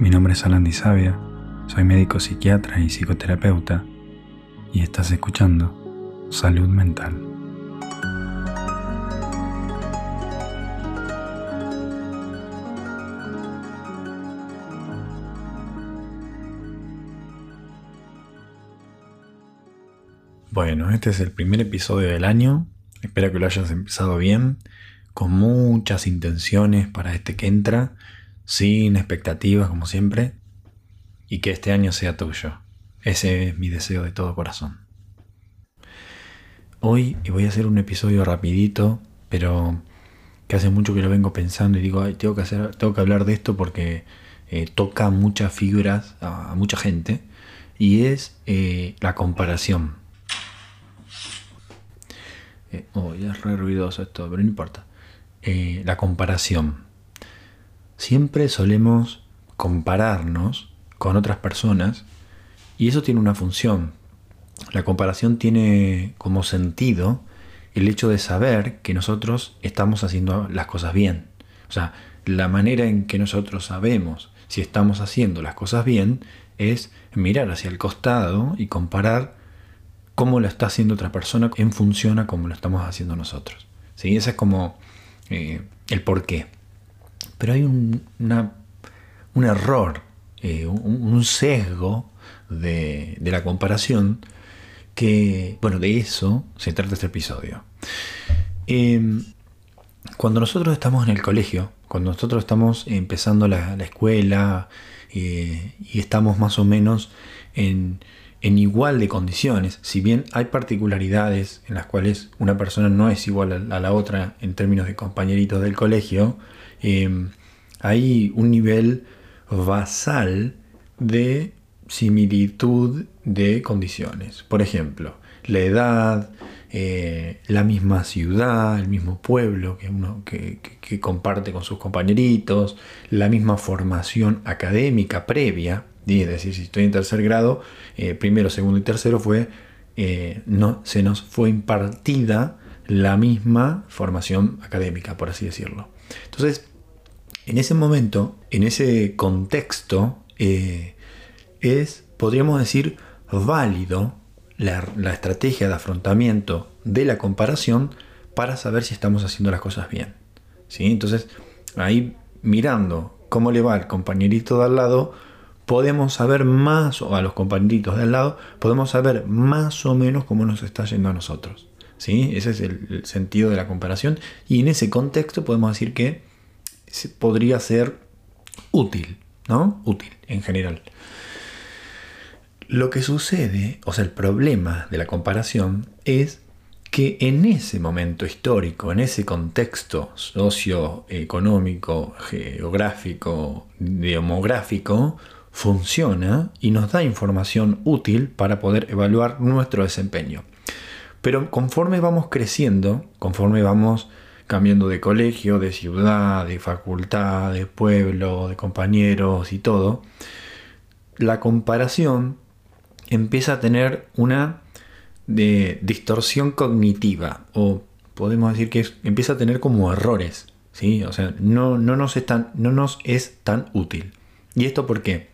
Mi nombre es Alan Sabia, soy médico psiquiatra y psicoterapeuta y estás escuchando Salud Mental. Bueno, este es el primer episodio del año. Espero que lo hayas empezado bien, con muchas intenciones para este que entra sin expectativas como siempre, y que este año sea tuyo. Ese es mi deseo de todo corazón. Hoy voy a hacer un episodio rapidito, pero que hace mucho que lo vengo pensando y digo, tengo que hacer, tengo que hablar de esto porque eh, toca muchas figuras, a, mucha gente, y es eh, la comparación. Eh, oh, es re ruidoso esto, pero no importa. la comparación siempre solemos compararnos con otras personas y eso tiene una función. La comparación tiene como sentido el hecho de saber que nosotros estamos haciendo las cosas bien. O sea, la manera en que nosotros sabemos si estamos haciendo las cosas bien es mirar hacia el costado y comparar cómo lo está haciendo otra persona en función a cómo lo estamos haciendo nosotros. ¿Sí? Ese es como eh, el porqué. Pero hay un, error, eh, un, sesgo de, la comparación que, bueno, de eso se trata este episodio. Em, cuando nosotros estamos en el colegio, cuando nosotros estamos empezando la, escuela eh, y estamos más o menos en, igual de condiciones, si bien hay particularidades en las cuales una persona no es igual a la otra en términos de compañeritos del colegio, Em, hay un nivel basal de similitud de condiciones. Por ejemplo, la edad, eh, la misma ciudad, el mismo pueblo que uno que, comparte con sus compañeritos, la misma formación académica previa, es decir, si estoy en tercer grado, eh, primero, segundo y tercero fue, eh, no, se nos fue impartida la misma formación académica, por así decirlo. Entonces, en ese momento, en ese contexto, eh, es, podríamos decir, válido la, estrategia de afrontamiento de la comparación para saber si estamos haciendo las cosas bien. ¿sí? Entonces, ahí mirando cómo le va al compañerito de al lado, podemos saber más, o a los compañeritos de al lado, podemos saber más o menos cómo nos está yendo a nosotros. ¿Sí? Ese es el sentido de la comparación. Y en ese contexto podemos decir que podría ser útil, ¿no? Útil en general. Lo que sucede, o sea, el problema de la comparación es que en ese momento histórico, en ese contexto socioeconómico, geográfico, demográfico, funciona y nos da información útil para poder evaluar nuestro desempeño. Pero conforme vamos creciendo, conforme vamos cambiando de colegio, de ciudad, de facultad, de pueblo, de compañeros y todo, la comparación empieza a tener una de distorsión cognitiva o podemos decir que empieza a tener como errores, ¿sí? O sea, no, no, nos es tan, no nos es tan útil. ¿Y esto por qué?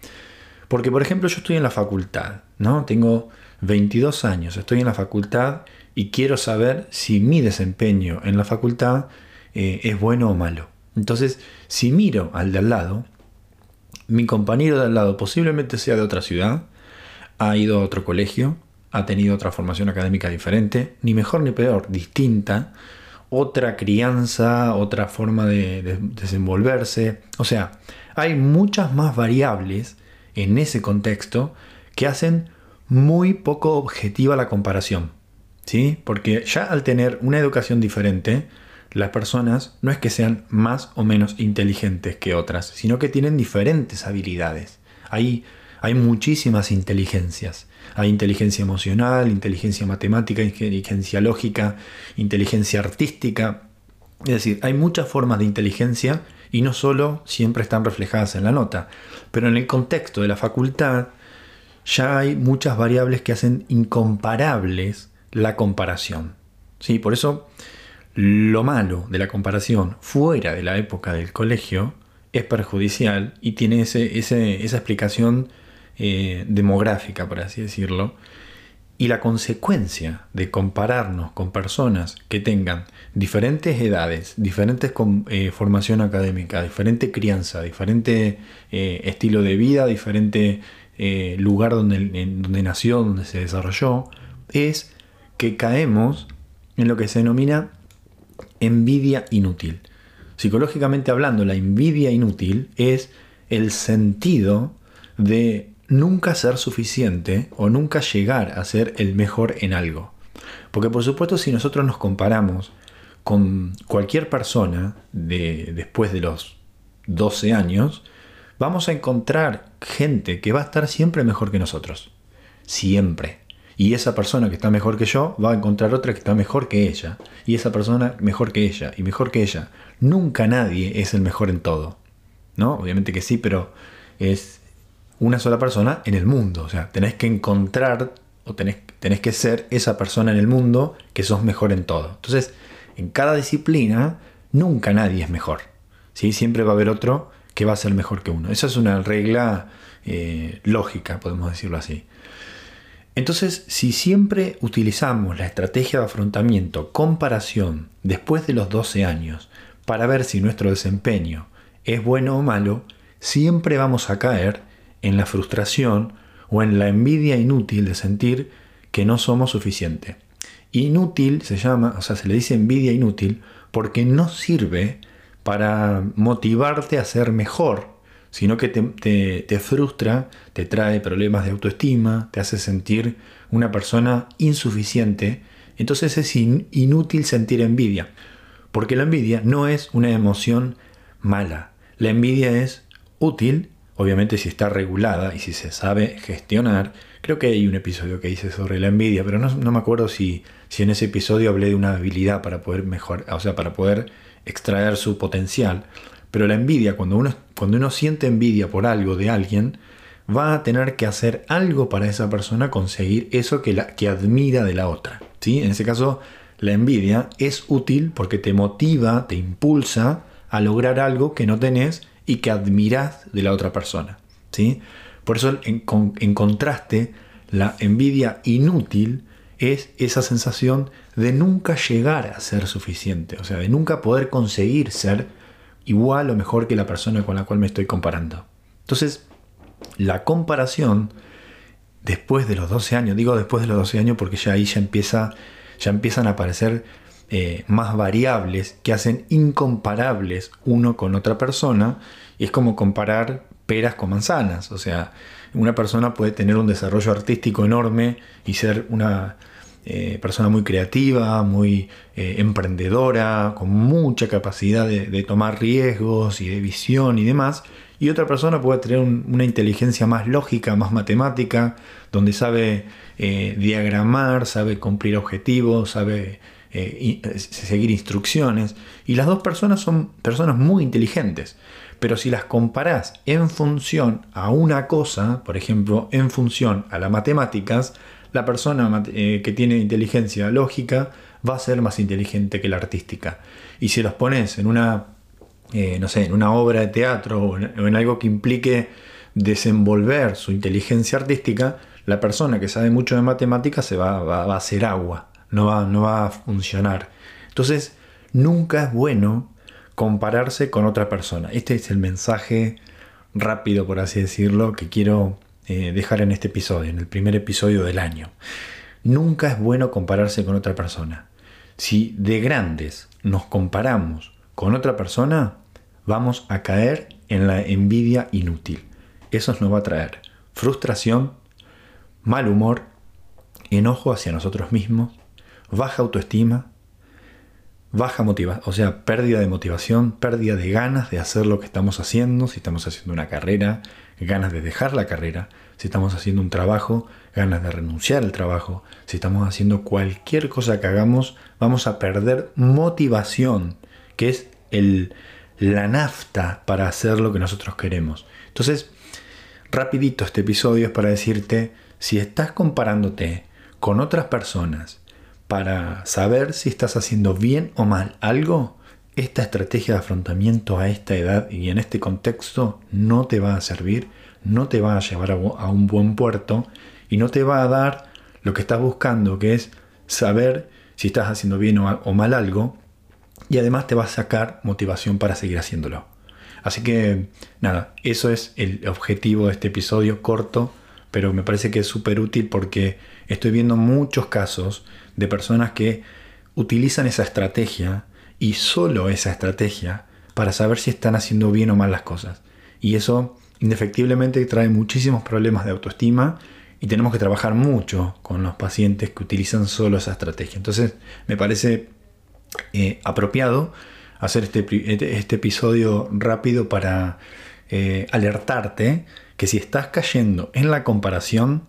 Porque, por ejemplo, yo estoy en la facultad, ¿no? Tengo 22 años, estoy en la facultad y quiero saber si mi desempeño en la facultad eh, es bueno o malo. Entonces, si miro al de al lado, mi compañero de al lado posiblemente sea de otra ciudad, ha ido a otro colegio, ha tenido otra formación académica diferente, ni mejor ni peor, distinta, otra crianza, otra forma de desenvolverse. O sea, hay muchas más variables en ese contexto que hacen muy poco objetiva la comparación. ¿sí? Porque ya al tener una educación diferente, las personas no es que sean más o menos inteligentes que otras, sino que tienen diferentes habilidades. Hay, hay muchísimas inteligencias. Hay inteligencia emocional, inteligencia matemática, inteligencia lógica, inteligencia artística. Es decir, hay muchas formas de inteligencia y no solo siempre están reflejadas en la nota, pero en el contexto de la facultad ya hay muchas variables que hacen incomparables la comparación. ¿sí? Por eso lo malo de la comparación fuera de la época del colegio es perjudicial y tiene ese, esa explicación eh, demográfica, por así decirlo. Y la consecuencia de compararnos con personas que tengan diferentes edades, diferentes eh, formación académica, diferente crianza, diferente eh, estilo de vida, diferente lugar donde, donde nació, donde se desarrolló, es que caemos en lo que se denomina envidia inútil. Psicológicamente hablando, la envidia inútil es el sentido de nunca ser suficiente o nunca llegar a ser el mejor en algo. Porque por supuesto si nosotros nos comparamos con cualquier persona de, después de los 12 años, vamos a encontrar gente que va a estar siempre mejor que nosotros. Siempre. Y esa persona que está mejor que yo va a encontrar otra que está mejor que ella. Y esa persona mejor que ella y mejor que ella. Nunca nadie es el mejor en todo. ¿No? Obviamente que sí, pero es una sola persona en el mundo. O sea, tenés que encontrar o tenés, tenés que ser esa persona en el mundo que sos mejor en todo. Entonces, en cada disciplina, nunca nadie es mejor. ¿sí? Siempre va a haber otro que va a ser mejor que uno. Esa es una regla eh, lógica, podemos decirlo así. Entonces, si siempre utilizamos la estrategia de afrontamiento, comparación, después de los 12 años, para ver si nuestro desempeño es bueno o malo, siempre vamos a caer en la frustración o en la envidia inútil de sentir que no somos suficiente. Inútil se llama, o sea, se le dice envidia inútil porque no sirve para motivarte a ser mejor sino que te, frustra, te trae problemas de autoestima, te hace sentir una persona insuficiente, entonces es inútil sentir envidia, porque la envidia no es una emoción mala, la envidia es útil, obviamente si está regulada y si se sabe gestionar, creo que hay un episodio que dice sobre la envidia, pero no, me acuerdo si, si en ese episodio hablé de una habilidad para poder mejorar, o sea, para poder extraer su potencial, pero la envidia, cuando uno, cuando uno siente envidia por algo de alguien, va a tener que hacer algo para esa persona conseguir eso que, la, que admira de la otra. ¿sí? En ese caso, la envidia es útil porque te motiva, te impulsa a lograr algo que no tenés y que admirás de la otra persona. ¿sí? Por eso, en, en contraste, la envidia inútil es esa sensación de nunca llegar a ser suficiente, o sea, de nunca poder conseguir ser igual o mejor que la persona con la cual me estoy comparando. Entonces, la comparación después de los 12 años, digo después de los 12 años porque ya ahí ya, empieza, ya empiezan a aparecer eh, más variables que hacen incomparables uno con otra persona y es como comparar peras con manzanas. O sea, una persona puede tener un desarrollo artístico enorme y ser una eh, persona muy creativa, muy eh, emprendedora, con mucha capacidad de, tomar riesgos y de visión y demás. Y otra persona puede tener una inteligencia más lógica, más matemática, donde sabe eh, diagramar, sabe cumplir objetivos, sabe seguir instrucciones. Y las dos personas son personas muy inteligentes. Pero si las comparás en función a una cosa, por ejemplo, en función a las matemáticas, la persona eh, que tiene inteligencia lógica va a ser más inteligente que la artística. Y si los pones en una, eh, no sé, en una obra de teatro o en, algo que implique desenvolver su inteligencia artística, la persona que sabe mucho de matemáticas se va, a hacer agua, no va, no va a funcionar. Entonces, nunca es bueno compararse con otra persona. Este es el mensaje rápido, por así decirlo, que quiero eh, dejar en este episodio, en el primer episodio del año. Nunca es bueno compararse con otra persona. Si de grandes nos comparamos con otra persona, vamos a caer en la envidia inútil. Eso nos va a traer frustración, mal humor, enojo hacia nosotros mismos, baja autoestima, baja motivación, o sea, pérdida de motivación, pérdida de ganas de hacer lo que estamos haciendo, si estamos haciendo una carrera, ganas de dejar la carrera, si estamos haciendo un trabajo, ganas de renunciar al trabajo, si estamos haciendo cualquier cosa que hagamos, vamos a perder motivación, que es el, la nafta para hacer lo que nosotros queremos. Entonces, rapidito este episodio es para decirte, si estás comparándote con otras personas para saber si estás haciendo bien o mal algo, esta estrategia de afrontamiento a esta edad y en este contexto no te va a servir, no te va a llevar a, un buen puerto y no te va a dar lo que estás buscando, que es saber si estás haciendo bien o mal algo y además te va a sacar motivación para seguir haciéndolo. Así que nada, eso es el objetivo de este episodio corto, pero me parece que es súper útil porque estoy viendo muchos casos de personas que utilizan esa estrategia y solo esa estrategia para saber si están haciendo bien o mal las cosas. Y eso indefectiblemente trae muchísimos problemas de autoestima y tenemos que trabajar mucho con los pacientes que utilizan solo esa estrategia. Entonces me parece eh, apropiado hacer este, este, este, episodio rápido para eh, alertarte que si estás cayendo en la comparación,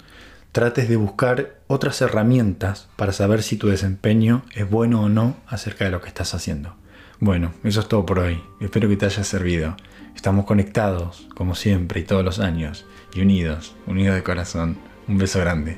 trates de buscar otras herramientas para saber si tu desempeño es bueno o no acerca de lo que estás haciendo. Bueno, eso es todo por hoy. Espero que te haya servido. Estamos conectados, como siempre y todos los años, y unidos, unidos de corazón. Un beso grande.